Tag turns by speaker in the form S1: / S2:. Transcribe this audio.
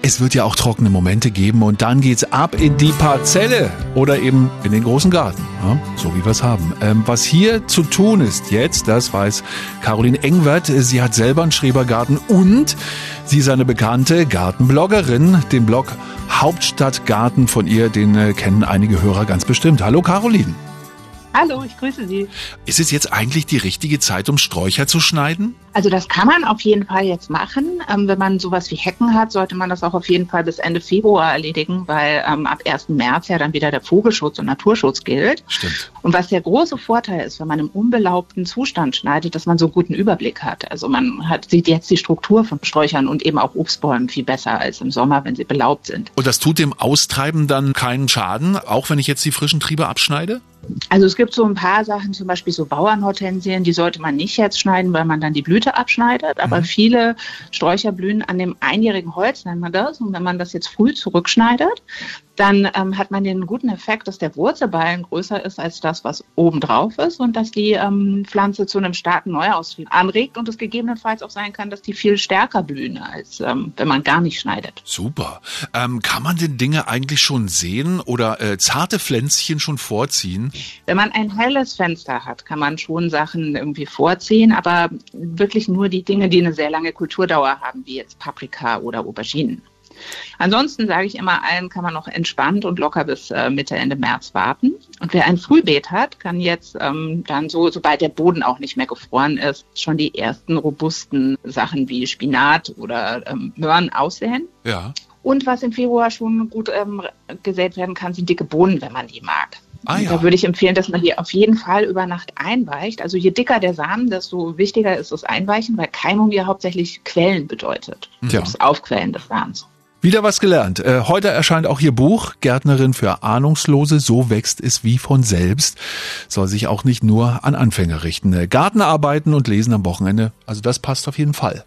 S1: Es wird ja auch trockene Momente geben und dann geht's ab in die Parzelle oder eben in den großen Garten, ja, so wie wir es haben. Ähm, was hier zu tun ist jetzt, das weiß Caroline Engwert. Sie hat selber einen Schrebergarten und sie ist eine bekannte Gartenbloggerin. Den Blog Hauptstadtgarten von ihr, den äh, kennen einige Hörer ganz bestimmt. Hallo Caroline.
S2: Hallo, ich grüße Sie.
S1: Ist es jetzt eigentlich die richtige Zeit, um Sträucher zu schneiden?
S2: Also das kann man auf jeden Fall jetzt machen. Ähm, wenn man sowas wie Hecken hat, sollte man das auch auf jeden Fall bis Ende Februar erledigen, weil ähm, ab 1. März ja dann wieder der Vogelschutz und Naturschutz gilt.
S1: Stimmt.
S2: Und was der große Vorteil ist, wenn man im unbelaubten Zustand schneidet, dass man so einen guten Überblick hat. Also man hat, sieht jetzt die Struktur von Sträuchern und eben auch Obstbäumen viel besser als im Sommer, wenn sie belaubt sind.
S1: Und das tut dem Austreiben dann keinen Schaden, auch wenn ich jetzt die frischen Triebe abschneide?
S2: Also es gibt so ein paar Sachen, zum Beispiel so Bauernhortensien, die sollte man nicht jetzt schneiden, weil man dann die Blüte abschneidet. Aber mhm. viele Sträucher blühen an dem einjährigen Holz, nennt man das. Und wenn man das jetzt früh zurückschneidet, dann ähm, hat man den guten Effekt, dass der Wurzelballen größer ist als das, was oben drauf ist und dass die ähm, Pflanze zu einem starken Neuaustrieb anregt und es gegebenenfalls auch sein kann, dass die viel stärker blühen, als ähm, wenn man gar nicht schneidet.
S1: Super. Ähm, kann man denn Dinge eigentlich schon sehen oder äh, zarte Pflänzchen schon vorziehen?
S2: Wenn man ein helles Fenster hat, kann man schon Sachen irgendwie vorziehen, aber wirklich nur die Dinge, die eine sehr lange Kulturdauer haben, wie jetzt Paprika oder Auberginen. Ansonsten sage ich immer allen, kann man noch entspannt und locker bis äh, Mitte, Ende März warten. Und wer ein Frühbeet hat, kann jetzt ähm, dann so, sobald der Boden auch nicht mehr gefroren ist, schon die ersten robusten Sachen wie Spinat oder ähm, Möhren aussehen.
S1: Ja.
S2: Und was im Februar schon gut ähm, gesät werden kann, sind dicke Bohnen, wenn man die mag.
S1: Ah, ja.
S2: Da würde ich empfehlen, dass man die auf jeden Fall über Nacht einweicht. Also je dicker der Samen, desto wichtiger ist das Einweichen, weil Keimung ja hauptsächlich Quellen bedeutet.
S1: Ja.
S2: Das Aufquellen des Samens.
S1: Wieder was gelernt. Äh, heute erscheint auch Ihr Buch Gärtnerin für Ahnungslose. So wächst es wie von selbst. Soll sich auch nicht nur an Anfänger richten. Äh, Gartenarbeiten und Lesen am Wochenende. Also das passt auf jeden Fall.